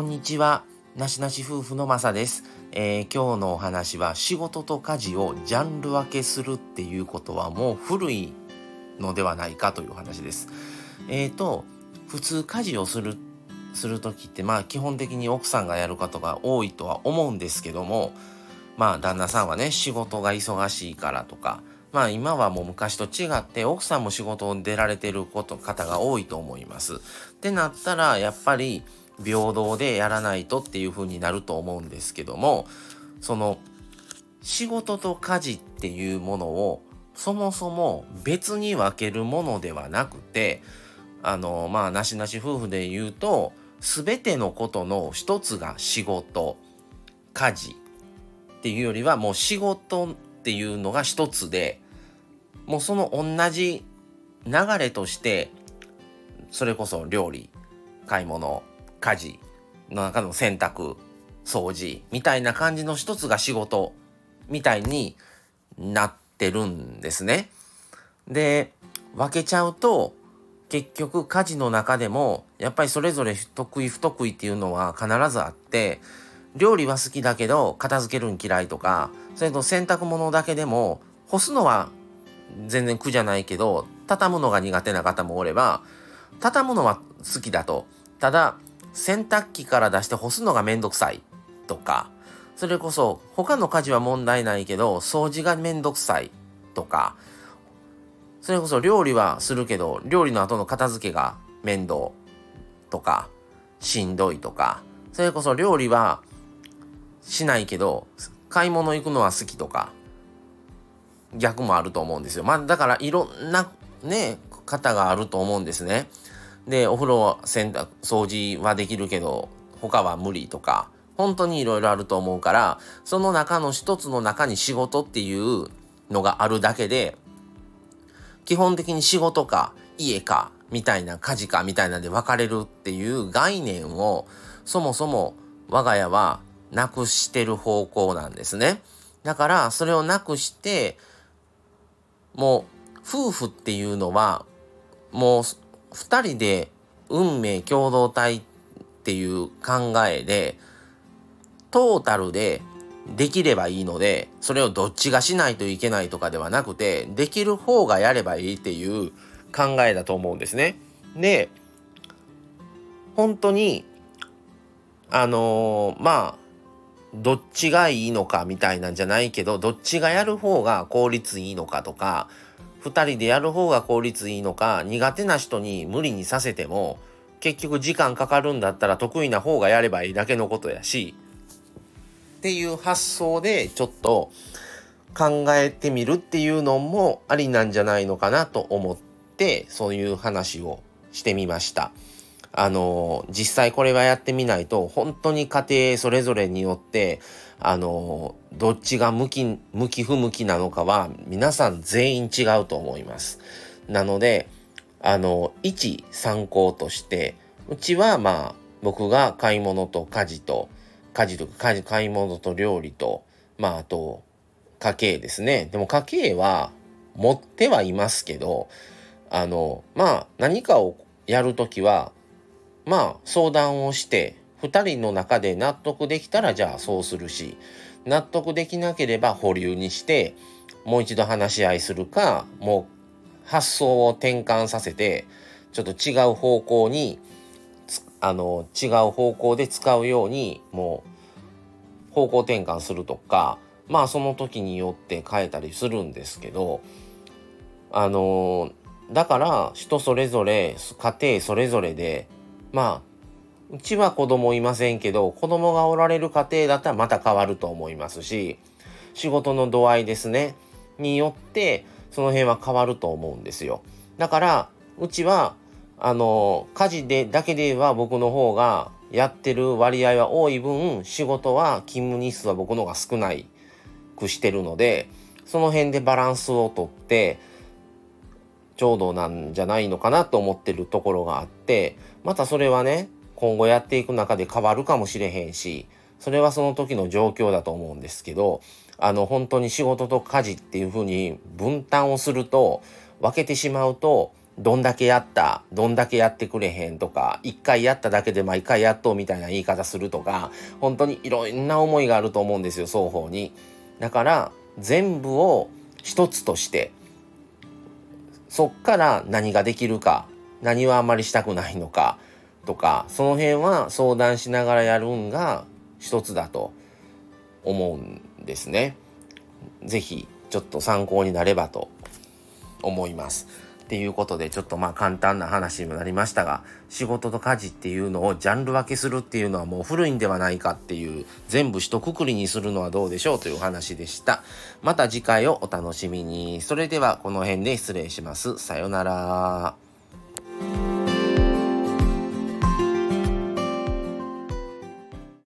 こんにちは。なしなし夫婦のまさです、えー、今日のお話は仕事と家事をジャンル分けするっていうことはもう古いのではないかという話です。えっ、ー、と、普通家事をする、する時ってまあ基本的に奥さんがやることが多いとは思うんですけども、まあ旦那さんはね、仕事が忙しいからとか、まあ今はもう昔と違って奥さんも仕事を出られてること方が多いと思います。ってなったらやっぱり平等でやらないとっていう風になると思うんですけどもその仕事と家事っていうものをそもそも別に分けるものではなくてあのまあなしなし夫婦で言うと全てのことの一つが仕事家事っていうよりはもう仕事っていうのが一つでもうその同じ流れとしてそれこそ料理買い物家事の中の洗濯掃除みたいな感じの一つが仕事みたいになってるんですね。で分けちゃうと結局家事の中でもやっぱりそれぞれ得意不得意っていうのは必ずあって料理は好きだけど片付けるん嫌いとかそれと洗濯物だけでも干すのは全然苦じゃないけど畳むのが苦手な方もおれば畳むのは好きだとただ洗濯機から出して干すのがめんどくさいとかそれこそ他の家事は問題ないけど掃除がめんどくさいとかそれこそ料理はするけど料理の後の片付けが面倒とかしんどいとかそれこそ料理はしないけど買い物行くのは好きとか逆もあると思うんですよ。まあだからいろんなね方があると思うんですね。でお風呂は洗濯掃除はできるけど他は無理とか本当にいろいろあると思うからその中の一つの中に仕事っていうのがあるだけで基本的に仕事か家かみたいな家事かみたいなんで分かれるっていう概念をそもそも我が家はなくしてる方向なんですね。だからそれをなくしてもう夫婦っていうのはもう2人で運命共同体っていう考えでトータルでできればいいのでそれをどっちがしないといけないとかではなくてできる方がやればいいっていう考えだと思うんですね。で本当にあのー、まあどっちがいいのかみたいなんじゃないけどどっちがやる方が効率いいのかとか2人でやる方が効率いいのか苦手な人に無理にさせても結局時間かかるんだったら得意な方がやればいいだけのことやしっていう発想でちょっと考えてみるっていうのもありなんじゃないのかなと思ってそういう話をしてみました。あの実際これはやってみないと本当に家庭それぞれによってあのどっちが向き向き不向きなのかは皆さん全員違うと思います。なのであの一参考としてうちはまあ僕が買い物と家事と家事と家事買い物と料理とまああと家計ですねでも家計は持ってはいますけどあのまあ何かをやるときはまあ相談をして2人の中で納得できたらじゃあそうするし納得できなければ保留にしてもう一度話し合いするかもう発想を転換させてちょっと違う方向にあの違う方向で使うようにもう方向転換するとかまあその時によって変えたりするんですけどあのだから人それぞれ家庭それぞれでまあうちは子供いませんけど子供がおられる家庭だったらまた変わると思いますし仕事の度合いですねによってその辺は変わると思うんですよ。だからうちはあの家事でだけで言えば僕の方がやってる割合は多い分仕事は勤務日数は僕の方が少ないくしてるのでその辺でバランスをとってちょうどなんじゃないのかなと思ってるところがあってまたそれはね今後やっていく中で変わるかもしれへんしそれはその時の状況だと思うんですけどあの本当に仕事と家事っていう風に分担をすると分けてしまうとどんだけやったどんだけやってくれへんとか一回やっただけで毎回やっとみたいな言い方するとか本当にいろんな思いがあると思うんですよ双方に。だから全部を一つとしてそっから何ができるか何はあまりしたくないのかとかその辺は相談しながらやるんが一つだと思うんですね。是非ちょっと参考になればと思います。っていうことでちょっとまあ簡単な話にもなりましたが仕事と家事っていうのをジャンル分けするっていうのはもう古いんではないかっていう全部一括りにするのはどうでしょうという話でした。また次回をお楽しみに。それではこの辺で失礼します。さようなら。